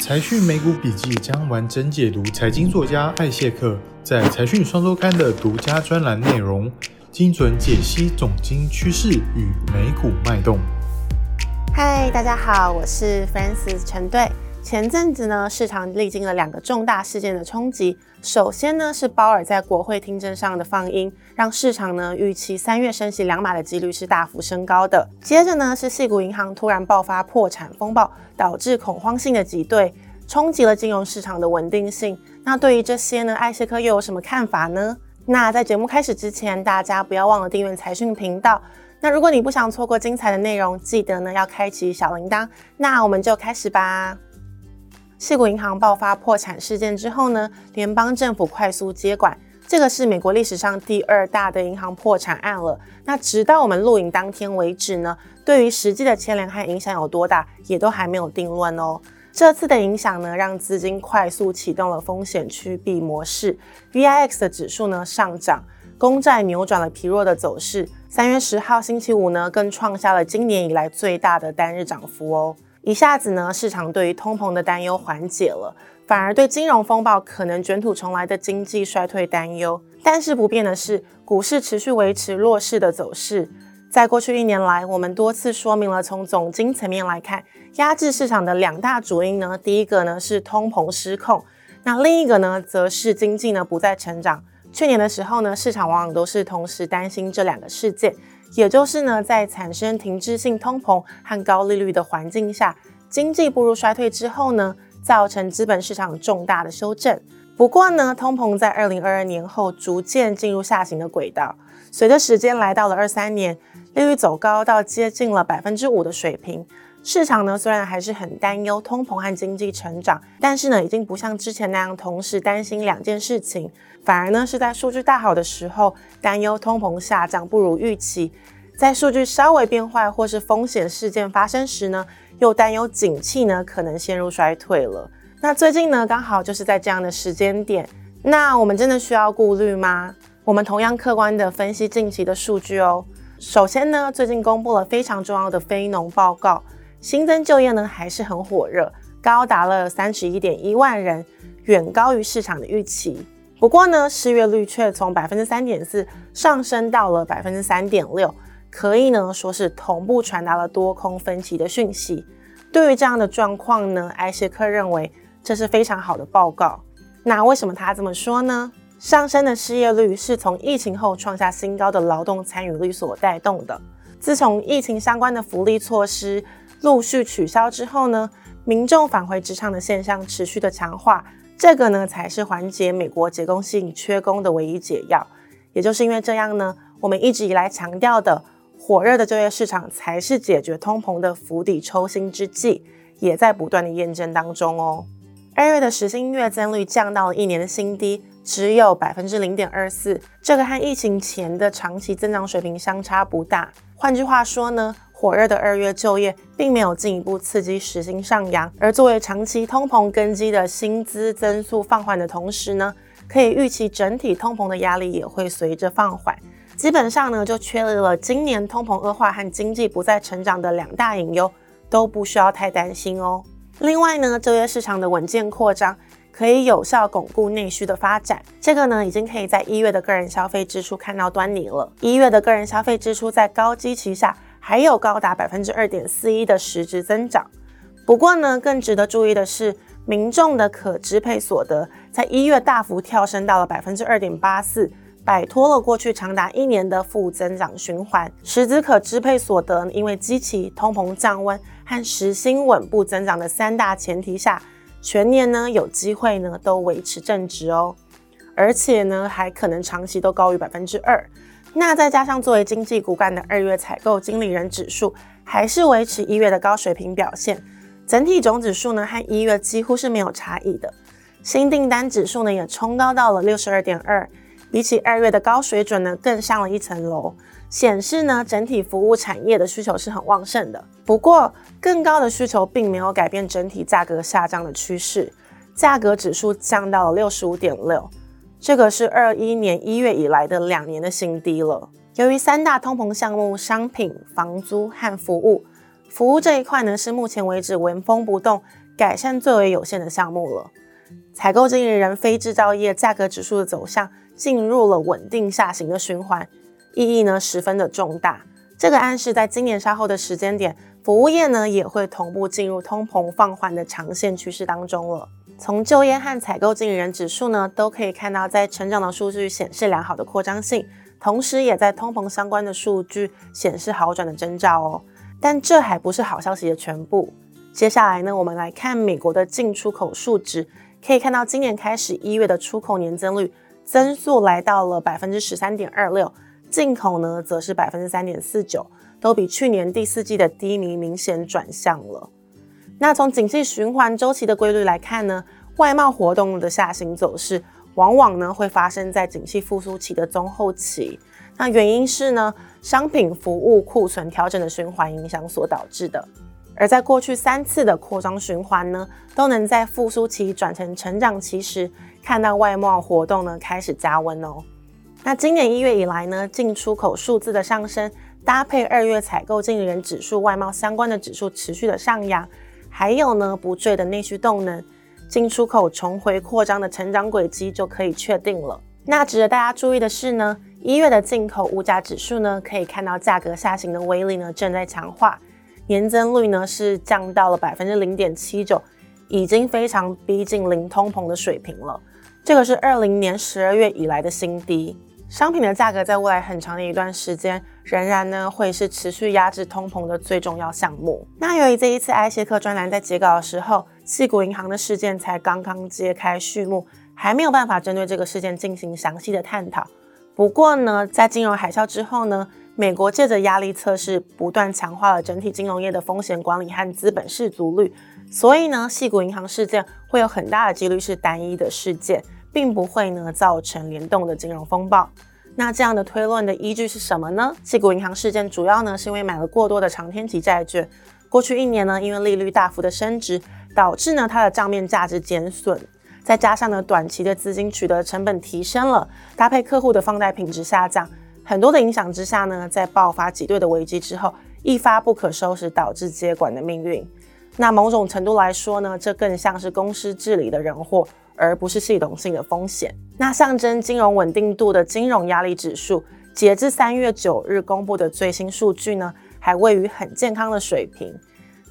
财讯美股笔记将完整解读财经作家艾谢克在财讯双周刊的独家专栏内容，精准解析总经趋势与美股脉动。嗨，大家好，我是 Francis 陈队。前阵子呢，市场历经了两个重大事件的冲击。首先呢，是鲍尔在国会听证上的放音，让市场呢预期三月升息两码的几率是大幅升高的。接着呢，是细谷银行突然爆发破产风暴，导致恐慌性的挤兑，冲击了金融市场的稳定性。那对于这些呢，艾谢克又有什么看法呢？那在节目开始之前，大家不要忘了订阅财讯频道。那如果你不想错过精彩的内容，记得呢要开启小铃铛。那我们就开始吧。细谷银行爆发破产事件之后呢，联邦政府快速接管，这个是美国历史上第二大的银行破产案了。那直到我们录影当天为止呢，对于实际的牵连和影响有多大，也都还没有定论哦。这次的影响呢，让资金快速启动了风险趋避模式，VIX 的指数呢上涨，公债扭转了疲弱的走势。三月十号星期五呢，更创下了今年以来最大的单日涨幅哦。一下子呢，市场对于通膨的担忧缓解了，反而对金融风暴可能卷土重来的经济衰退担忧。但是不变的是，股市持续维持弱势的走势。在过去一年来，我们多次说明了，从总经层面来看，压制市场的两大主因呢，第一个呢是通膨失控，那另一个呢则是经济呢不再成长。去年的时候呢，市场往往都是同时担心这两个事件。也就是呢，在产生停滞性通膨和高利率的环境下，经济步入衰退之后呢，造成资本市场重大的修正。不过呢，通膨在二零二二年后逐渐进入下行的轨道，随着时间来到了二三年，利率走高到接近了百分之五的水平。市场呢虽然还是很担忧通膨和经济成长，但是呢，已经不像之前那样同时担心两件事情。反而呢，是在数据大好的时候担忧通膨下降不如预期，在数据稍微变坏或是风险事件发生时呢，又担忧景气呢可能陷入衰退了。那最近呢，刚好就是在这样的时间点，那我们真的需要顾虑吗？我们同样客观的分析近期的数据哦。首先呢，最近公布了非常重要的非农报告，新增就业呢还是很火热，高达了三十一点一万人，远高于市场的预期。不过呢，失业率却从百分之三点四上升到了百分之三点六，可以呢说是同步传达了多空分歧的讯息。对于这样的状况呢，埃谢克认为这是非常好的报告。那为什么他这么说呢？上升的失业率是从疫情后创下新高的劳动参与率所带动的。自从疫情相关的福利措施陆续取消之后呢，民众返回职场的现象持续的强化。这个呢，才是缓解美国结构性缺工的唯一解药。也就是因为这样呢，我们一直以来强调的火热的就业市场，才是解决通膨的釜底抽薪之计，也在不断的验证当中哦。二月的时薪月增率降到了一年的新低，只有百分之零点二四，这个和疫情前的长期增长水平相差不大。换句话说呢？火热的二月就业并没有进一步刺激时薪上扬，而作为长期通膨根基的薪资增速放缓的同时呢，可以预期整体通膨的压力也会随着放缓。基本上呢，就确立了今年通膨恶化和经济不再成长的两大隐忧都不需要太担心哦。另外呢，就业市场的稳健扩张可以有效巩固内需的发展，这个呢已经可以在一月的个人消费支出看到端倪了。一月的个人消费支出在高基期下。还有高达百分之二点四一的实质增长。不过呢，更值得注意的是，民众的可支配所得在一月大幅跳升到了百分之二点八四，摆脱了过去长达一年的负增长循环。实质可支配所得因为基期、通膨降温和时薪稳步增长的三大前提下，全年呢有机会呢都维持正值哦，而且呢还可能长期都高于百分之二。那再加上作为经济骨干的二月采购经理人指数，还是维持一月的高水平表现，整体总指数呢和一月几乎是没有差异的。新订单指数呢也冲高到了六十二点二，比起二月的高水准呢更上了一层楼，显示呢整体服务产业的需求是很旺盛的。不过更高的需求并没有改变整体价格下降的趋势，价格指数降到了六十五点六。这个是二一年一月以来的两年的新低了。由于三大通膨项目——商品、房租和服务，服务这一块呢是目前为止纹风不动，改善最为有限的项目了。采购经理人非制造业价格指数的走向进入了稳定下行的循环，意义呢十分的重大。这个暗示在今年稍后的时间点，服务业呢也会同步进入通膨放缓的长线趋势当中了。从就业和采购经理人指数呢都可以看到，在成长的数据显示良好的扩张性，同时也在通膨相关的数据显示好转的征兆哦。但这还不是好消息的全部。接下来呢，我们来看美国的进出口数值。可以看到，今年开始一月的出口年增率增速来到了百分之十三点二六，进口呢则是百分之三点四九，都比去年第四季的低迷明显转向了。那从景气循环周期的规律来看呢，外贸活动的下行走势往往呢会发生在景气复苏期的中后期。那原因是呢，商品服务库存调整的循环影响所导致的。而在过去三次的扩张循环呢，都能在复苏期转成成长期时，看到外贸活动呢开始加温哦。那今年一月以来呢，进出口数字的上升，搭配二月采购经理人指数外贸相关的指数持续的上扬，还有呢不坠的内需动能，进出口重回扩张的成长轨迹就可以确定了。那值得大家注意的是呢，一月的进口物价指数呢，可以看到价格下行的威力呢正在强化。年增率呢是降到了百分之零点七九，已经非常逼近零通膨的水平了。这个是二零年十二月以来的新低。商品的价格在未来很长的一段时间，仍然呢会是持续压制通膨的最重要项目。那由于这一次埃谢克专栏在截稿的时候，细谷银行的事件才刚刚揭开序幕，还没有办法针对这个事件进行详细的探讨。不过呢，在金融海啸之后呢。美国借着压力测试，不断强化了整体金融业的风险管理和资本适足率。所以呢，细谷银行事件会有很大的几率是单一的事件，并不会呢造成联动的金融风暴。那这样的推论的依据是什么呢？细谷银行事件主要呢是因为买了过多的长天期债券，过去一年呢因为利率大幅的升值，导致呢它的账面价值减损，再加上呢短期的资金取得成本提升了，搭配客户的放贷品质下降。很多的影响之下呢，在爆发挤兑的危机之后，一发不可收拾，导致接管的命运。那某种程度来说呢，这更像是公司治理的人祸，而不是系统性的风险。那象征金融稳定度的金融压力指数，截至三月九日公布的最新数据呢，还位于很健康的水平。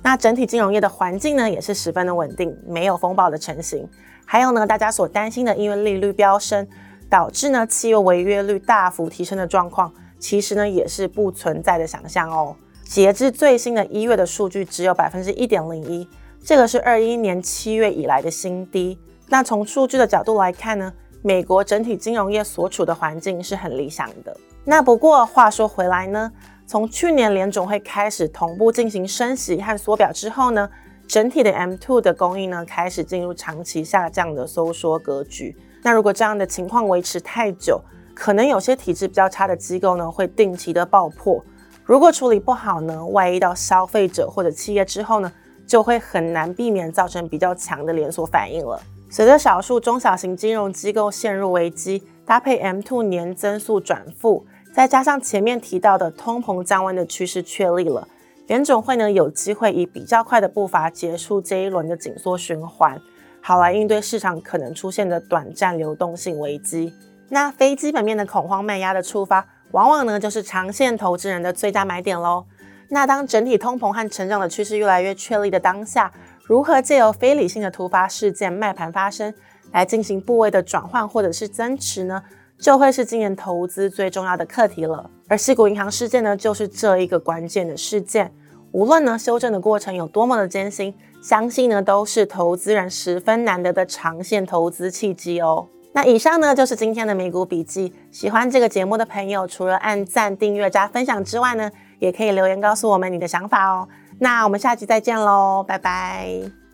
那整体金融业的环境呢，也是十分的稳定，没有风暴的成型。还有呢，大家所担心的，因为利率飙升。导致呢企业违约率大幅提升的状况，其实呢也是不存在的想象哦。截至最新的一月的数据，只有百分之一点零一，这个是二一年七月以来的新低。那从数据的角度来看呢，美国整体金融业所处的环境是很理想的。那不过话说回来呢，从去年联总会开始同步进行升息和缩表之后呢，整体的 M2 的供应呢开始进入长期下降的收缩格局。那如果这样的情况维持太久，可能有些体质比较差的机构呢会定期的爆破。如果处理不好呢，外溢到消费者或者企业之后呢，就会很难避免造成比较强的连锁反应了。随着少数中小型金融机构陷入危机，搭配 M2 年增速转负，再加上前面提到的通膨降温的趋势确立了，联总会呢有机会以比较快的步伐结束这一轮的紧缩循环。好来应对市场可能出现的短暂流动性危机。那非基本面的恐慌卖压的触发，往往呢就是长线投资人的最佳买点喽。那当整体通膨和成长的趋势越来越确立的当下，如何借由非理性的突发事件卖盘发生，来进行部位的转换或者是增持呢？就会是今年投资最重要的课题了。而西谷银行事件呢，就是这一个关键的事件。无论呢修正的过程有多么的艰辛。相信呢都是投资人十分难得的长线投资契机哦。那以上呢就是今天的美股笔记。喜欢这个节目的朋友，除了按赞、订阅、加分享之外呢，也可以留言告诉我们你的想法哦。那我们下期再见喽，拜拜。